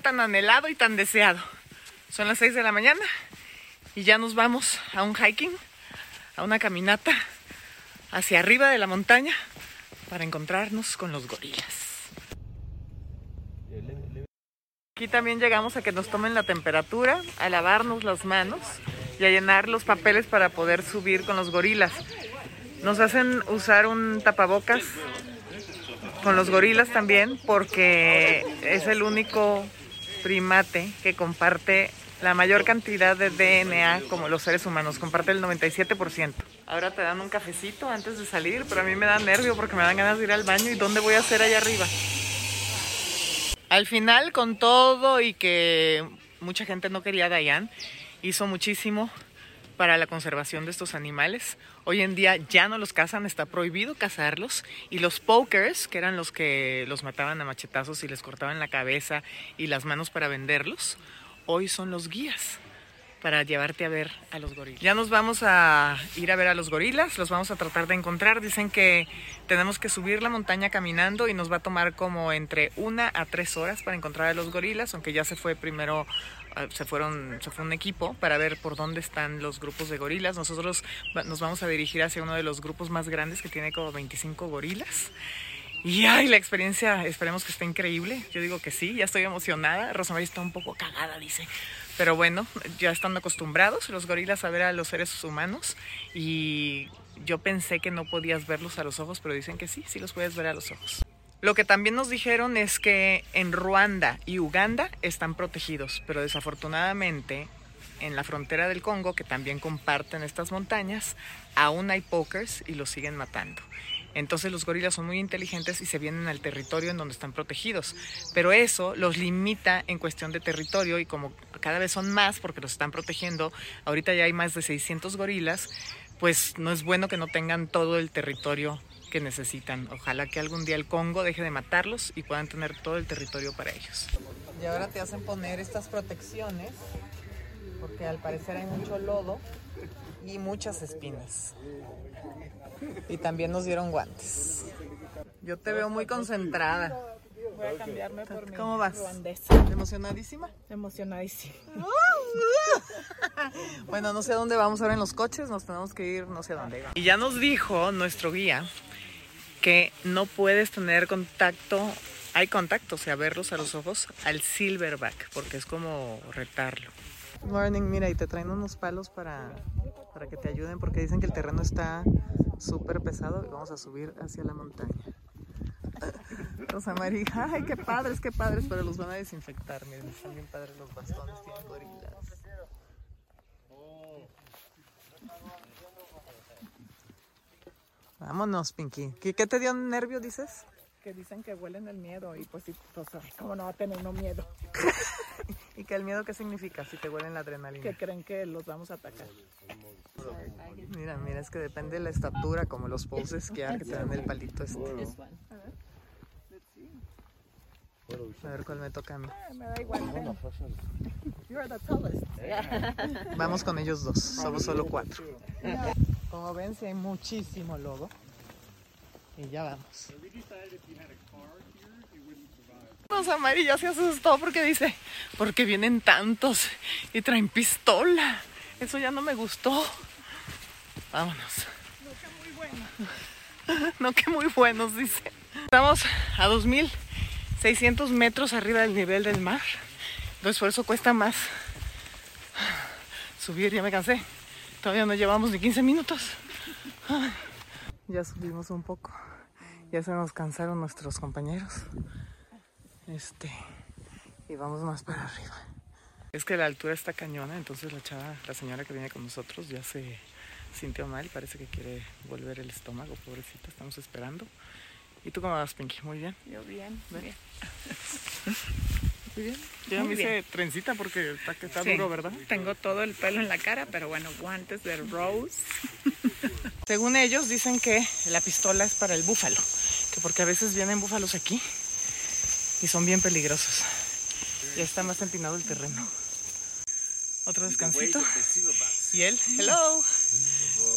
tan anhelado y tan deseado. Son las 6 de la mañana y ya nos vamos a un hiking, a una caminata hacia arriba de la montaña para encontrarnos con los gorilas. Aquí también llegamos a que nos tomen la temperatura, a lavarnos las manos y a llenar los papeles para poder subir con los gorilas. Nos hacen usar un tapabocas con los gorilas también porque es el único primate que comparte la mayor cantidad de DNA como los seres humanos, comparte el 97%. Ahora te dan un cafecito antes de salir, pero a mí me da nervio porque me dan ganas de ir al baño y ¿dónde voy a hacer allá arriba? Al final, con todo y que mucha gente no quería a hizo muchísimo para la conservación de estos animales. Hoy en día ya no los cazan, está prohibido cazarlos. Y los pokers, que eran los que los mataban a machetazos y les cortaban la cabeza y las manos para venderlos, hoy son los guías para llevarte a ver a los gorilas. Ya nos vamos a ir a ver a los gorilas, los vamos a tratar de encontrar. Dicen que tenemos que subir la montaña caminando y nos va a tomar como entre una a tres horas para encontrar a los gorilas, aunque ya se fue primero se fueron se fue un equipo para ver por dónde están los grupos de gorilas. Nosotros nos vamos a dirigir hacia uno de los grupos más grandes que tiene como 25 gorilas. Y ay, la experiencia, esperemos que esté increíble. Yo digo que sí, ya estoy emocionada. Rosemary está un poco cagada, dice. Pero bueno, ya están acostumbrados los gorilas a ver a los seres humanos y yo pensé que no podías verlos a los ojos, pero dicen que sí, sí los puedes ver a los ojos. Lo que también nos dijeron es que en Ruanda y Uganda están protegidos, pero desafortunadamente en la frontera del Congo, que también comparten estas montañas, aún hay pokers y los siguen matando. Entonces los gorilas son muy inteligentes y se vienen al territorio en donde están protegidos. Pero eso los limita en cuestión de territorio y como cada vez son más porque los están protegiendo, ahorita ya hay más de 600 gorilas, pues no es bueno que no tengan todo el territorio que necesitan. Ojalá que algún día el Congo deje de matarlos y puedan tener todo el territorio para ellos. Y ahora te hacen poner estas protecciones porque al parecer hay mucho lodo y muchas espinas. Y también nos dieron guantes. Yo te veo muy concentrada. Voy a cambiarme por mi ¿Cómo vas? ruandesa. ¿Emocionadísima? Emocionadísima. Bueno, no sé a dónde vamos ahora en los coches, nos tenemos que ir no sé a dónde. Y ya nos dijo nuestro guía que no puedes tener contacto, hay contacto, o sea, verlos a los ojos al silverback, porque es como retarlo. Morning, mira, y te traen unos palos para, para que te ayuden, porque dicen que el terreno está súper pesado y vamos a subir hacia la montaña. Rosa María, ay, qué padres, qué padres, pero los van a desinfectar, miren, están bien padres los bastones, tienen Vámonos, Pinky. ¿Qué, qué te dio nervio, dices? Que dicen que huelen el miedo y pues sí, pues ay, cómo no va a tener uno miedo. ¿Y que el miedo qué significa si te huelen la adrenalina? Que creen que los vamos a atacar. Mira, mira, es que depende de la estatura, como los poses que hay, que te dan el palito este. A ver cuál me toca a mí. Ay, me da igual. ven. You are the tallest. Vamos con ellos dos, somos solo cuatro. Como ven, sí hay muchísimo lodo. Y ya vamos. Rosa María se asustó porque dice, porque vienen tantos y traen pistola. Eso ya no me gustó. Vámonos. No, que muy buenos, dice. Estamos a 2600 metros arriba del nivel del mar. Entonces por cuesta más subir, ya me cansé. Todavía no llevamos ni 15 minutos. Ay. Ya subimos un poco. Ya se nos cansaron nuestros compañeros. Este. Y vamos más para arriba. Es que la altura está cañona, entonces la chava, la señora que viene con nosotros ya se sintió mal parece que quiere volver el estómago, pobrecita, estamos esperando. ¿Y tú cómo vas, Pinky? Muy bien. Yo bien, Ven. bien. Muy bien. Yo Muy me hice trencita porque está, que está Sí, duro, ¿verdad? Tengo todo el pelo en la cara, pero bueno, guantes de Rose. Según ellos dicen que la pistola es para el búfalo, que porque a veces vienen búfalos aquí y son bien peligrosos. Ya está más empinado el terreno. Otro descansito. Y él, hello.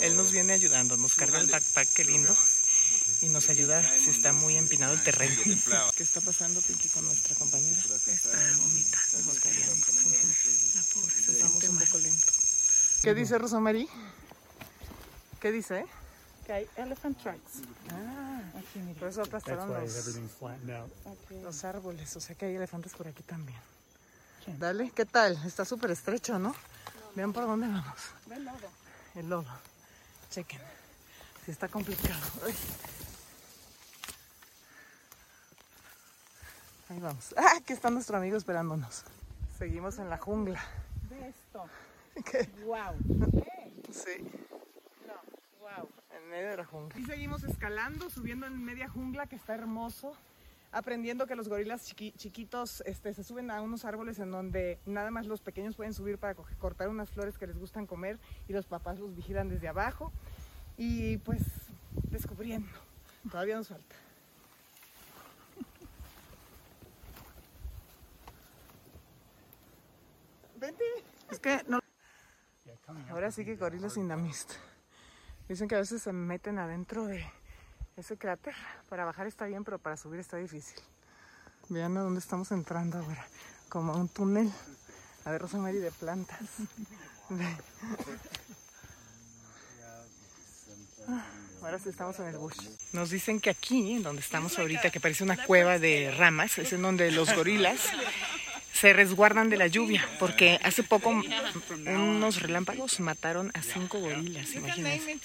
Él nos viene ayudando, nos carga el backpack, qué lindo. Y nos ayuda si está muy empinado el terreno. ¿Qué está pasando, Pinky, con nuestra compañera? Está vomitando. La pobre se siente un poco lento. ¿Qué dice Rosamary? ¿Qué dice? Que hay elephant tracks. Ah, Aquí, mira. por eso aplastaron los, los árboles. O sea que hay elefantes por aquí también. Sí. Dale, ¿qué tal? Está súper estrecho, ¿no? Vean por dónde vamos. Ve el lodo. El lodo. Chequen. Si está complicado. Ay. Ahí vamos. Ah, aquí está nuestro amigo esperándonos. Seguimos en la jungla. Ve esto. ¿Qué? Wow. Sí, No. Wow. en medio de la jungla. Y seguimos escalando, subiendo en media jungla que está hermoso. Aprendiendo que los gorilas chiqui- chiquitos este, se suben a unos árboles en donde nada más los pequeños pueden subir para cortar unas flores que les gustan comer y los papás los vigilan desde abajo. Y pues descubriendo. Todavía nos falta. Vente. Es que no. Ahora sí que gorilas in the mist. Dicen que a veces se meten adentro de ese cráter. Para bajar está bien, pero para subir está difícil. Vean a dónde estamos entrando ahora. Como a un túnel. A ver, Rosemary de plantas. Ah, Ahora sí estamos en el bush. Nos dicen que aquí, en donde estamos ahorita, que parece una cueva de ramas, es en donde los gorilas se resguardan de la lluvia, porque hace poco unos relámpagos mataron a cinco gorilas, imagínense.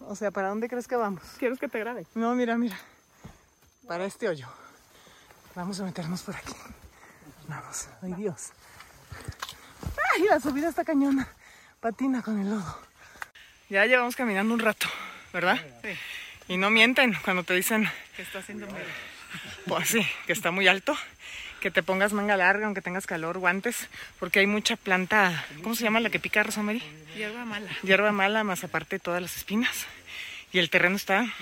O sea, ¿para dónde crees que vamos? ¿Quieres que te grabe? No, mira, mira. Para este hoyo. Vamos a meternos por aquí. Vamos. Ay, Dios. Ay, la subida está cañona. Patina con el lodo. Ya llevamos caminando un rato, ¿verdad? Sí. Y no mienten cuando te dicen, Que está haciendo medio. Pues sí, que está muy alto. Que te pongas manga larga, aunque tengas calor, guantes, porque hay mucha planta. ¿Cómo se llama la que pica, Rosamary? Hierba mala. Hierba mala, más aparte todas las espinas. Y el terreno está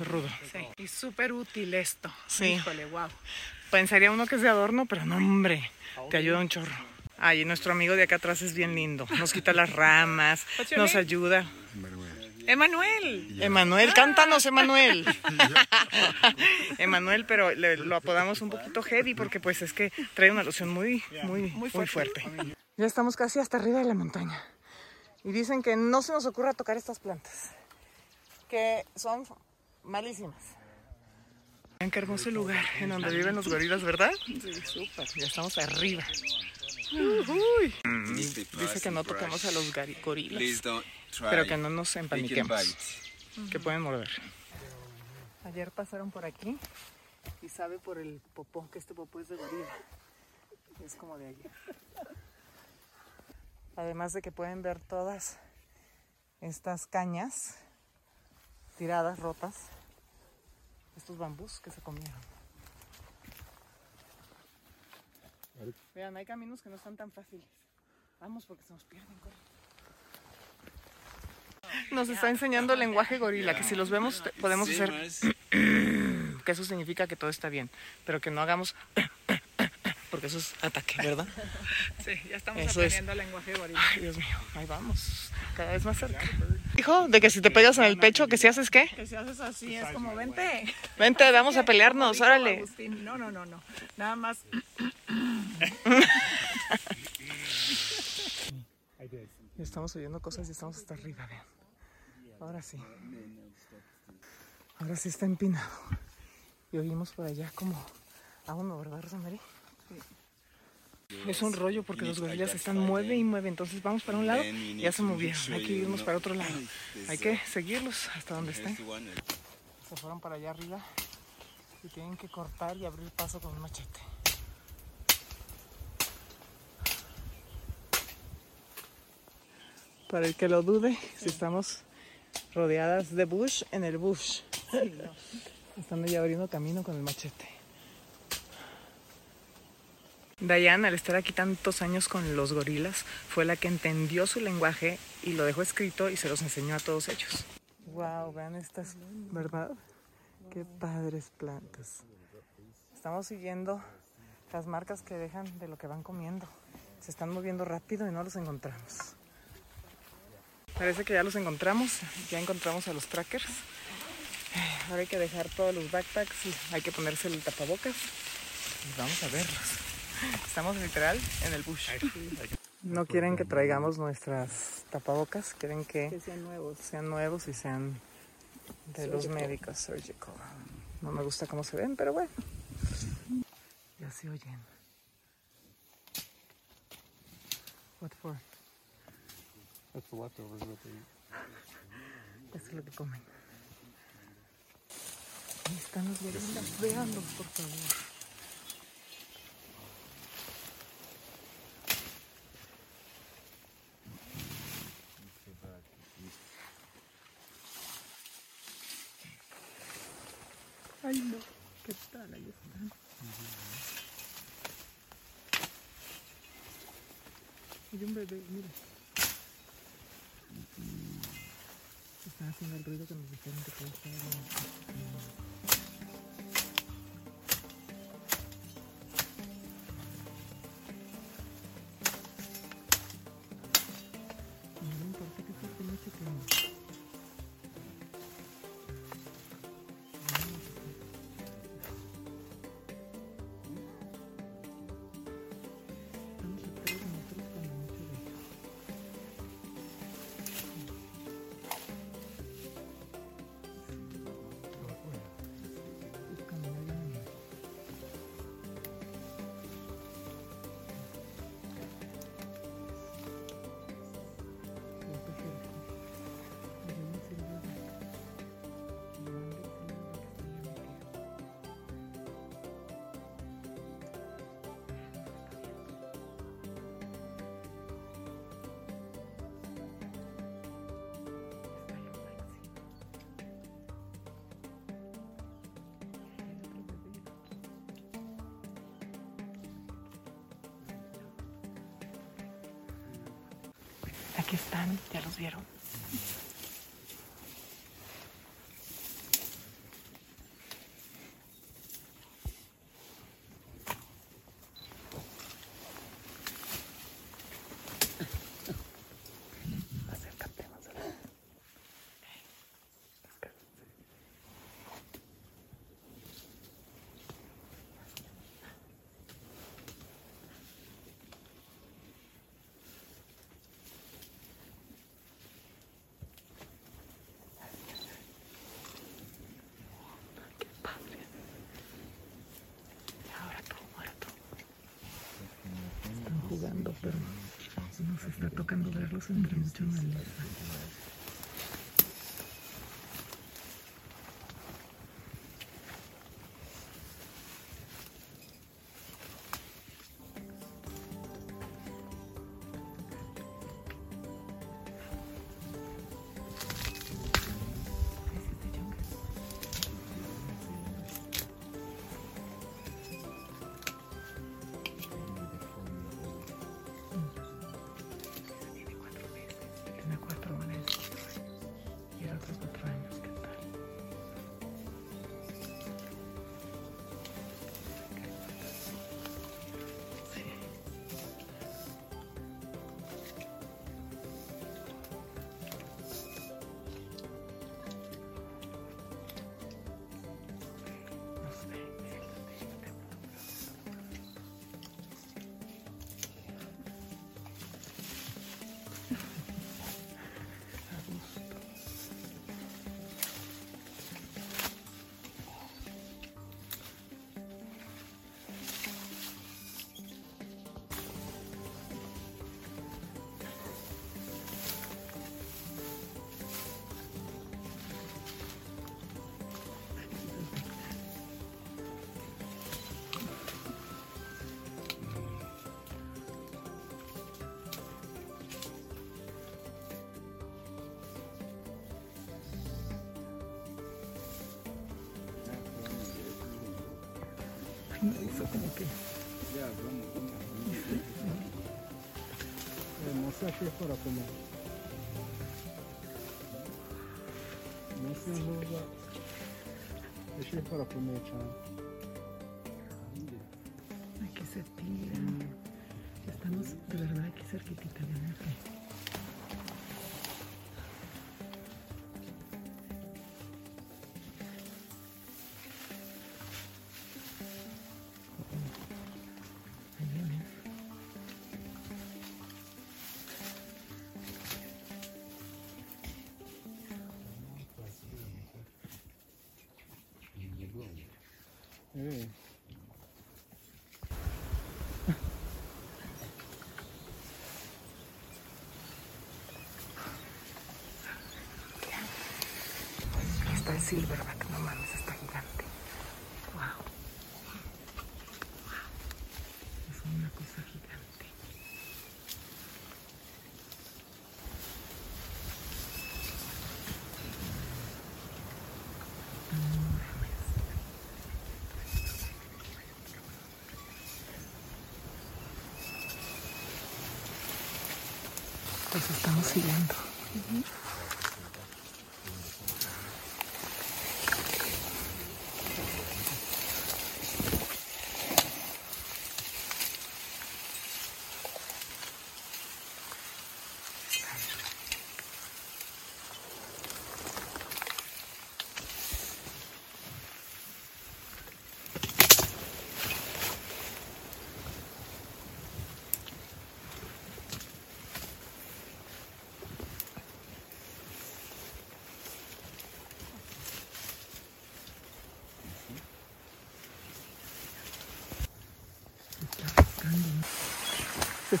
rudo. Sí. Y súper útil esto. Sí. Híjole, wow. Pensaría uno que es de adorno, pero no, hombre, te ayuda un chorro. Ay, y nuestro amigo de acá atrás es bien lindo. Nos quita las ramas, nos ayuda. Emanuel. Emanuel, cántanos, Emanuel. Emanuel, pero le- lo apodamos un poquito heavy porque pues es que trae una loción muy, muy, muy fuerte. Ya estamos casi hasta arriba de la montaña. Y dicen que no se nos ocurra tocar estas plantas, que son malísimas. Vean qué hermoso lugar en donde viven los gorilas, ¿verdad? Sí, súper. Ya estamos arriba. Ujuy. Dice que no toquemos a los gorilas. Pero que no nos empaniquemos, que pueden morder. Ayer pasaron por aquí y sabe por el popó, que este popó es de gorila. Es como de ayer. Además de que pueden ver todas estas cañas tiradas, rotas, estos bambús que se comieron. Vean, hay caminos que no están tan fáciles. Vamos porque se nos pierden. corre. Nos está enseñando el lenguaje gorila, que si los vemos podemos hacer que eso significa que todo está bien, pero que no hagamos porque eso es ataque, ¿verdad? Sí, ya estamos Eso es. aprendiendo el lenguaje gorila. Ay, Dios mío, ahí vamos, cada vez más cerca. Hijo, de que si te pegas en el pecho, que si haces qué? Que si haces así es como, vente. Vente, vamos a pelearnos, órale. Agustín, No, no, no, no. Nada más. Estamos oyendo cosas y estamos hasta arriba, vean. Ahora sí. Ahora sí está empinado. Y oímos por allá como a uno, ¿verdad, Rosemary? Es un rollo porque los gorilas están mueve y mueve, entonces vamos para un lado y ya se movieron. Hay que irnos para otro lado. Hay que seguirlos hasta donde estén. one. Se fueron para allá arriba y tienen que cortar y abrir paso con un machete. Para el que lo dude, si estamos rodeadas de bush en el bush. Están ya abriendo camino con el machete. Diane, al estar aquí tantos años con los gorilas, fue la que entendió su lenguaje y lo dejó escrito y se los enseñó a todos ellos. Wow, vean estas, ¿verdad? Qué padres plantas. Estamos siguiendo las marcas que dejan de lo que van comiendo. Se están moviendo rápido y no los encontramos. Parece que ya los encontramos. Ya encontramos a los trackers. Ahora hay que dejar todos los backpacks y hay que ponerse el tapabocas. Y vamos a verlos. Estamos literal en el bush. No quieren que traigamos nuestras tapabocas, quieren que Que sean nuevos. sean nuevos y sean de los médicos surgical. No me gusta cómo se ven, pero bueno. Ya se oyen. What for? That's the leftovers what they eat. Eso es lo que comen. Ahí están los gorilas. Veanlos, por favor. Ay, no. ¿Qué tal? Ahí están. Y un bebé, mira. Están haciendo el ruido que nos dijeron que todo estaba bien. No Aquí están, ya los vieron. Pero nos está tocando verlos entre mucha maleza. No, hizo como que. No sé qué es para comer. No sé, no, ya. Eso es para comer, chaval. Aquí se tiran. Estamos de verdad aquí cerquitita, vean aquí. Está el silverback, no mames, está gigante. Wow. Es una cosa gigante. Pues estamos siguiendo. Se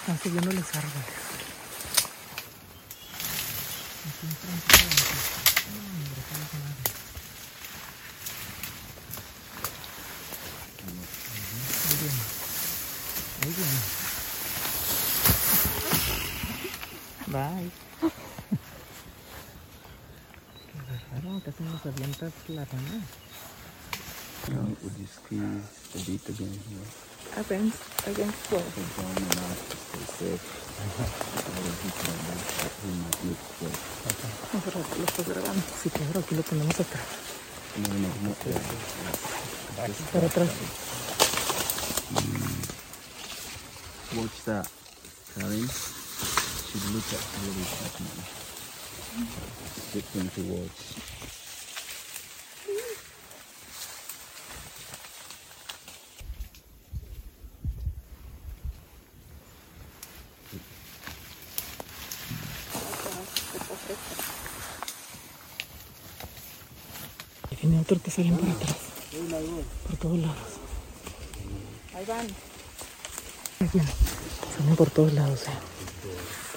están subiendo los árboles. Aquí enfrente de. Ahí viene. Ahí viene. Bye. Qué raro, casi nos avientas la rana. Would you squeeze the beat again here? Against, against what? The down and out to stay safe. I will hit my back, that will not look well. Pero lo estás grabando. Sí, claro, aquí lo tenemos atrás. No, no, not there. Para atrás. Watch that, Karen. Should look at where it's happening. Different to watch. Y salen por atrás. Por todos lados. Ahí van. Ahí viene. Salen por todos lados, eh.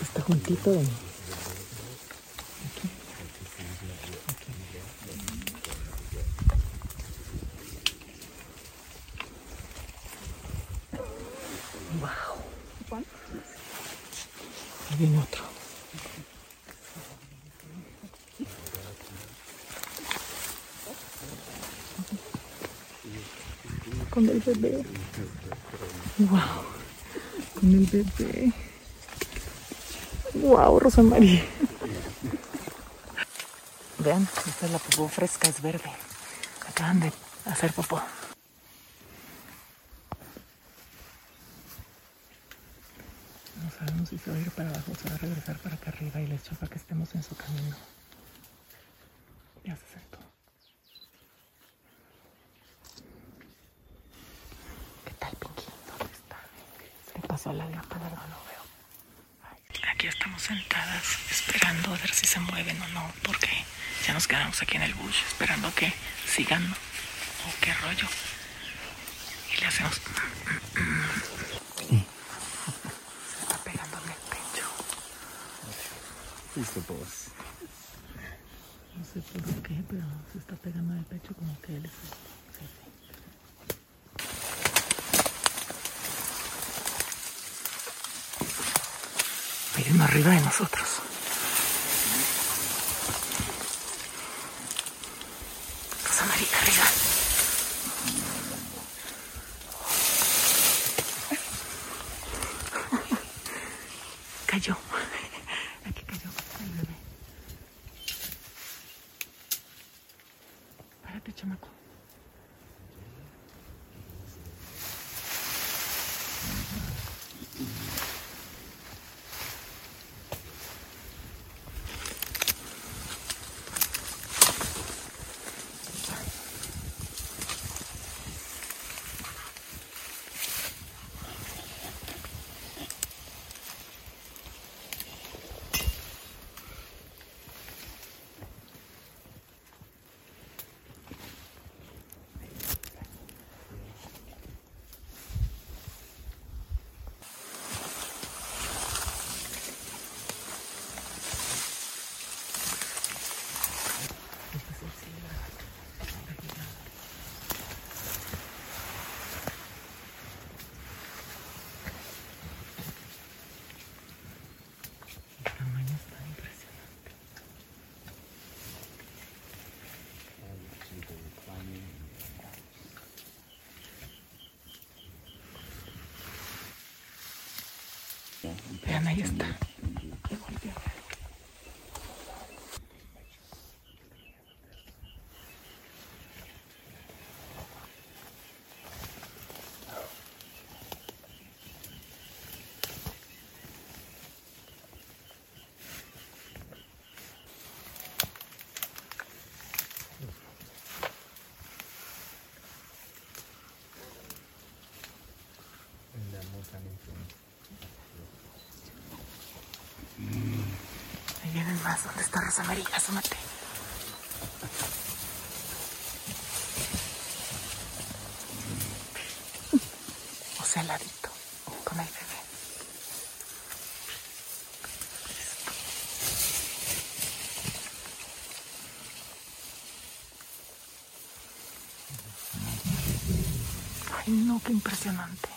Está juntito de mí. Wow. Juan. Ahí viene otro. Con el bebé. Wow. Con el bebé. Wow, Rosa María. Vean, esta es la popó fresca, es verde. Acaban de hacer popó. No sabemos si se va a ir para abajo o se va a regresar para acá arriba y les choca que estemos en su camino. Ya se sentó. ¿Qué tal, Pinky? ¿Dónde está? Se pasó la lámpara, no lo veo. Ay, Aquí estamos sentadas esperando a ver si se mueven o no, porque ya nos quedamos aquí en el bush esperando a que sigan o qué rollo. Y le hacemos. Se está pegando en el pecho. Boss? No sé por qué, pero se está pegando en el pecho como que él es Arriba de nosotros. Vean, ahí está. Rosa María? Asómate. O sea, al ladito, con el bebé. Ay, no, qué impresionante.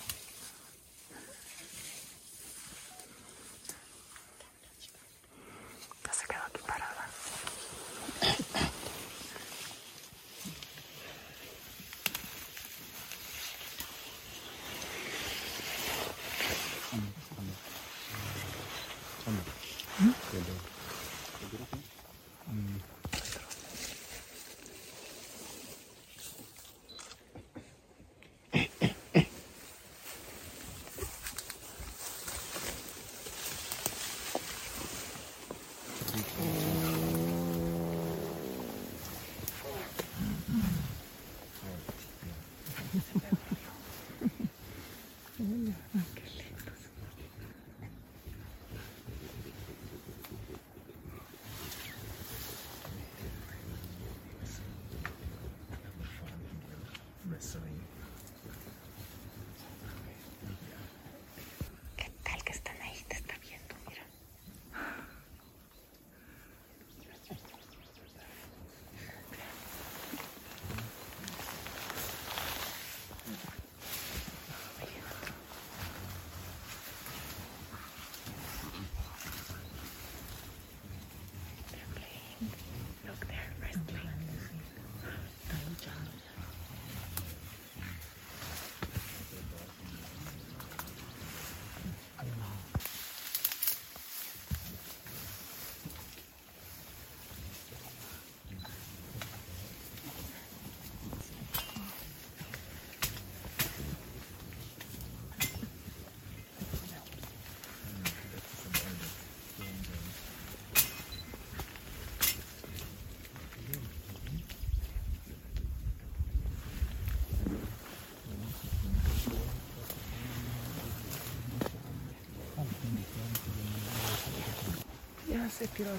Ya se tiró a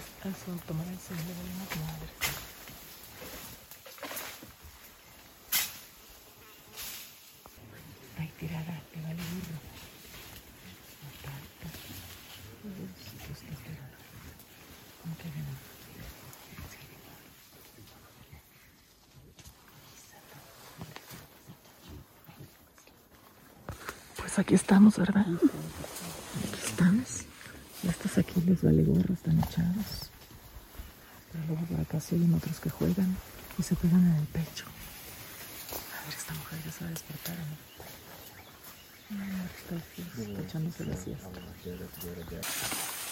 su tomar el suelo de una madre. Ahí tirada, te vale burro. Aparte. Dios, Dios te espera. ¿Cómo que? Pues aquí estamos, ¿verdad? Aquí estamos. Y estos aquí les vale gorro, están echados. Se oyen otros que juegan y se pegan en el pecho. A ver, esta mujer ya se va a despertar, ¿o ¿no?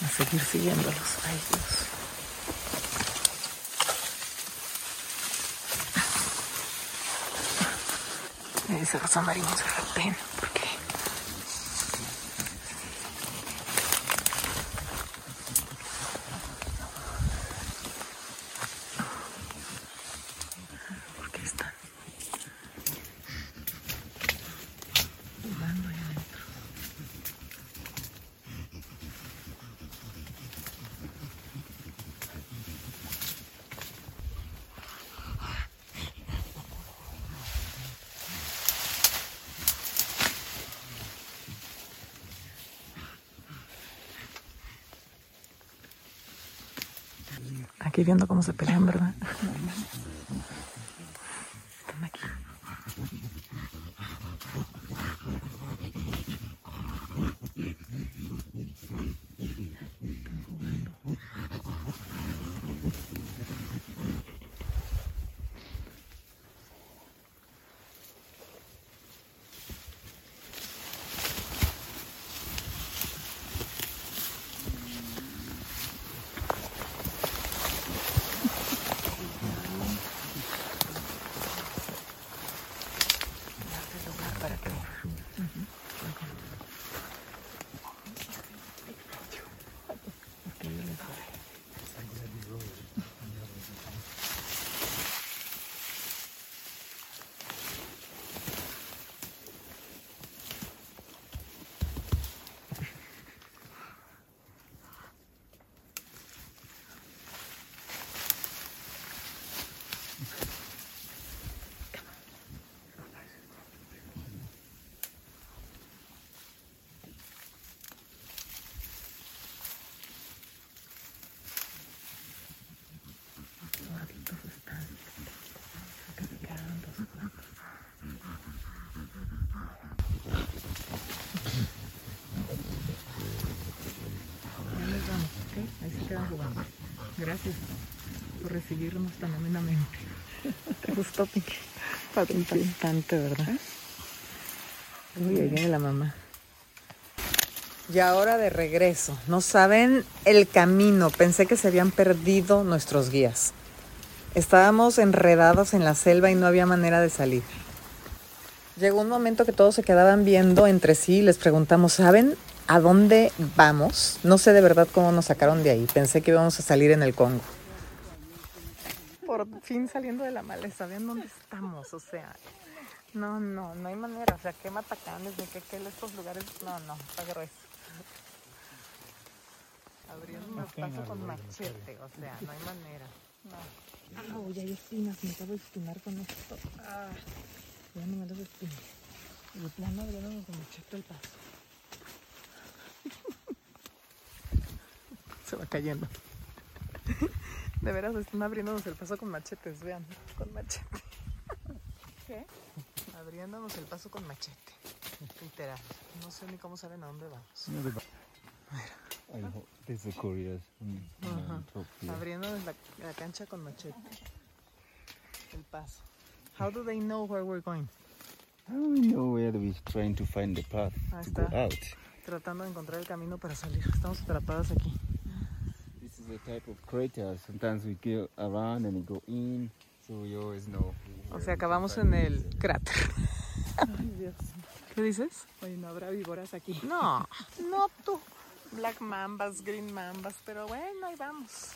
A seguir siguiéndolos. Ay, Dios. Me dice Rosa María, Aquí viendo cómo se pelean, ¿verdad? Jugando. Gracias por recibirnos tan amenamente. Qué gusto, Pinky. Impactante, ¿verdad? Uy, ahí viene la mamá. Y ahora de regreso. No saben el camino. Pensé que se habían perdido nuestros guías. Estábamos enredados en la selva y no había manera de salir. Llegó un momento que todos se quedaban viendo entre sí y les preguntamos, ¿saben a dónde vamos? No sé de verdad cómo nos sacaron de ahí. Pensé que íbamos a salir en el Congo. Por fin saliendo de la maleza, vean dónde estamos, o sea, no, no, no hay manera, o sea, qué matacanes, ni qué, qué estos lugares, no, no, está grueso. Abriendo un espacio con machete, o sea, no hay manera. No. Ah, ya hay espinas, me acabo de espinar con esto. Ah, ya no me las espinas. Y de plano abriéndonos con machete el paso. Se va cayendo. De veras están abriéndonos el paso con machetes, vean, con machete. ¿Qué? Abriéndonos el paso con machete. Literal. No sé ni cómo saben a dónde vamos. I hope this is Korea's Ajá. um, top here. Abriéndonos la, la cancha con machete. El paso. How do they know where we're going? How do we know where we're trying to find the path Ahí to go está. out? Tratando de encontrar el camino para salir. Estamos atrapados aquí. A type of crater. Sometimes we go around and we go in, so we always know. O sea, acabamos en el cráter. Ay, Dios. ¿Qué dices? Oye, no habrá víboras aquí. No, no tú. Black mambas, green mambas, pero bueno, ahí vamos.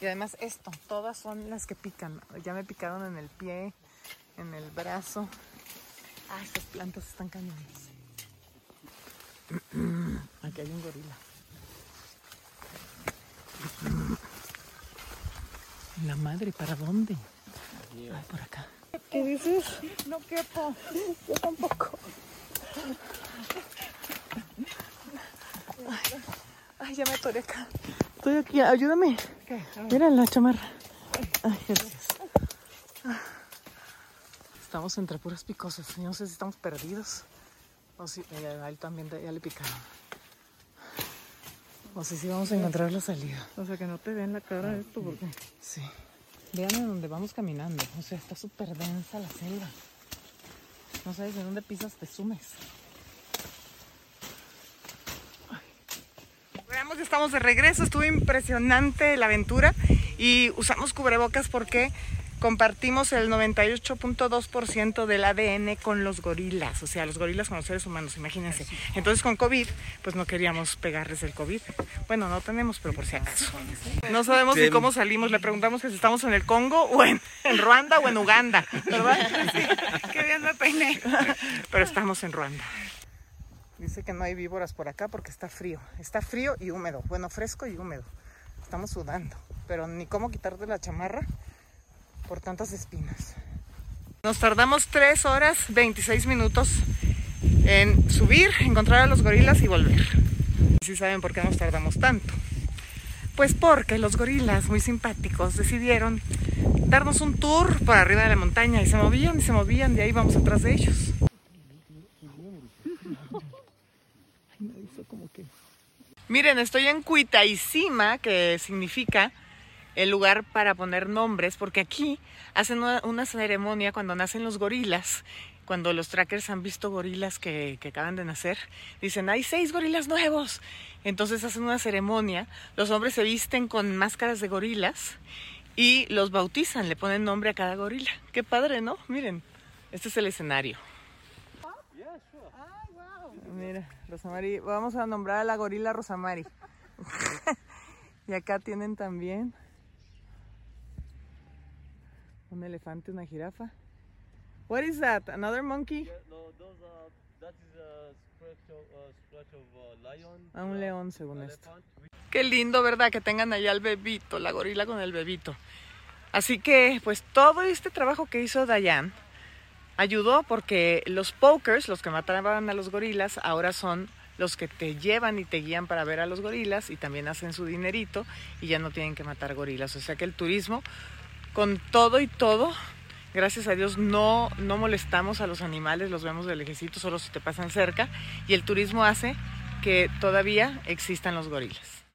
Y además esto, todas son las que pican. Ya me picaron en el pie, en el brazo. Ah, estas plantas están cañones. Aquí hay un gorila. La madre, ¿para dónde? Ay, por acá. ¿Qué dices? No quepo. Yo tampoco. Ay, ya me atoré acá. Estoy aquí, ayúdame. ¿Qué? Mira la chamarra. Ay, gracias. Estamos entre puras picosas. Yo no sé si estamos perdidos. O si eh, a él también ya le picaron. O si sí vamos a encontrar la salida. O sea, que no te vean la cara esto porque... Sí. Vean en dónde vamos caminando. O sea, está súper densa la selva. No sabes en dónde pisas, te sumes. Veamos, ya estamos de regreso. Estuvo impresionante la aventura y usamos cubrebocas porque compartimos el 98.2% del ADN con los gorilas, o sea, los gorilas con los seres humanos, imagínense. Entonces con COVID, pues no queríamos pegarles el COVID. Bueno, no tenemos, pero por si acaso. No sabemos ni cómo salimos. Le preguntamos que si estamos en el Congo o en, en Ruanda o en Uganda, ¿verdad? Sí, qué bien me peiné. Pero estamos en Ruanda. Dice que no hay víboras por acá porque está frío. Está frío y húmedo. Bueno, fresco y húmedo. Estamos sudando. Pero ni cómo quitarte la chamarra por tantas espinas. Nos tardamos 3 horas 26 minutos en subir, encontrar a los gorilas y volver. ¿Sí saben por qué nos tardamos tanto? Pues porque los gorilas muy simpáticos decidieron darnos un tour por arriba de la montaña y se movían y se movían, de ahí vamos atrás de ellos. Miren, estoy en Cuitaicima, que significa el lugar para poner nombres, porque aquí hacen una, ceremonia cuando nacen los gorilas. Cuando los trackers han visto gorilas que, que acaban de nacer, dicen, hay seis gorilas nuevos. Entonces hacen una ceremonia, los hombres se visten con máscaras de gorilas y los bautizan, le ponen nombre a cada gorila. Qué padre, ¿no? Miren, este es el escenario. Mira, Rosamari, vamos a nombrar a la gorila Rosamari. y acá tienen también un elefante, una jirafa. What is that? Another monkey? No, those are, that is a scratch of, uh, scratch of uh, lion. A un león, según esto. Qué lindo, ¿verdad? Que tengan allá al bebito, la gorila con el bebito. Así que, pues todo este trabajo que hizo Dayan ayudó porque los pokers, los que mataban a los gorilas, ahora son los que te llevan y te guían para ver a los gorilas y también hacen su dinerito y ya no tienen que matar gorilas. O sea que el turismo, con todo y todo, gracias a Dios no, no molestamos a los animales, los vemos de lejecito, solo si te pasan cerca y el turismo hace que todavía existan los gorilas.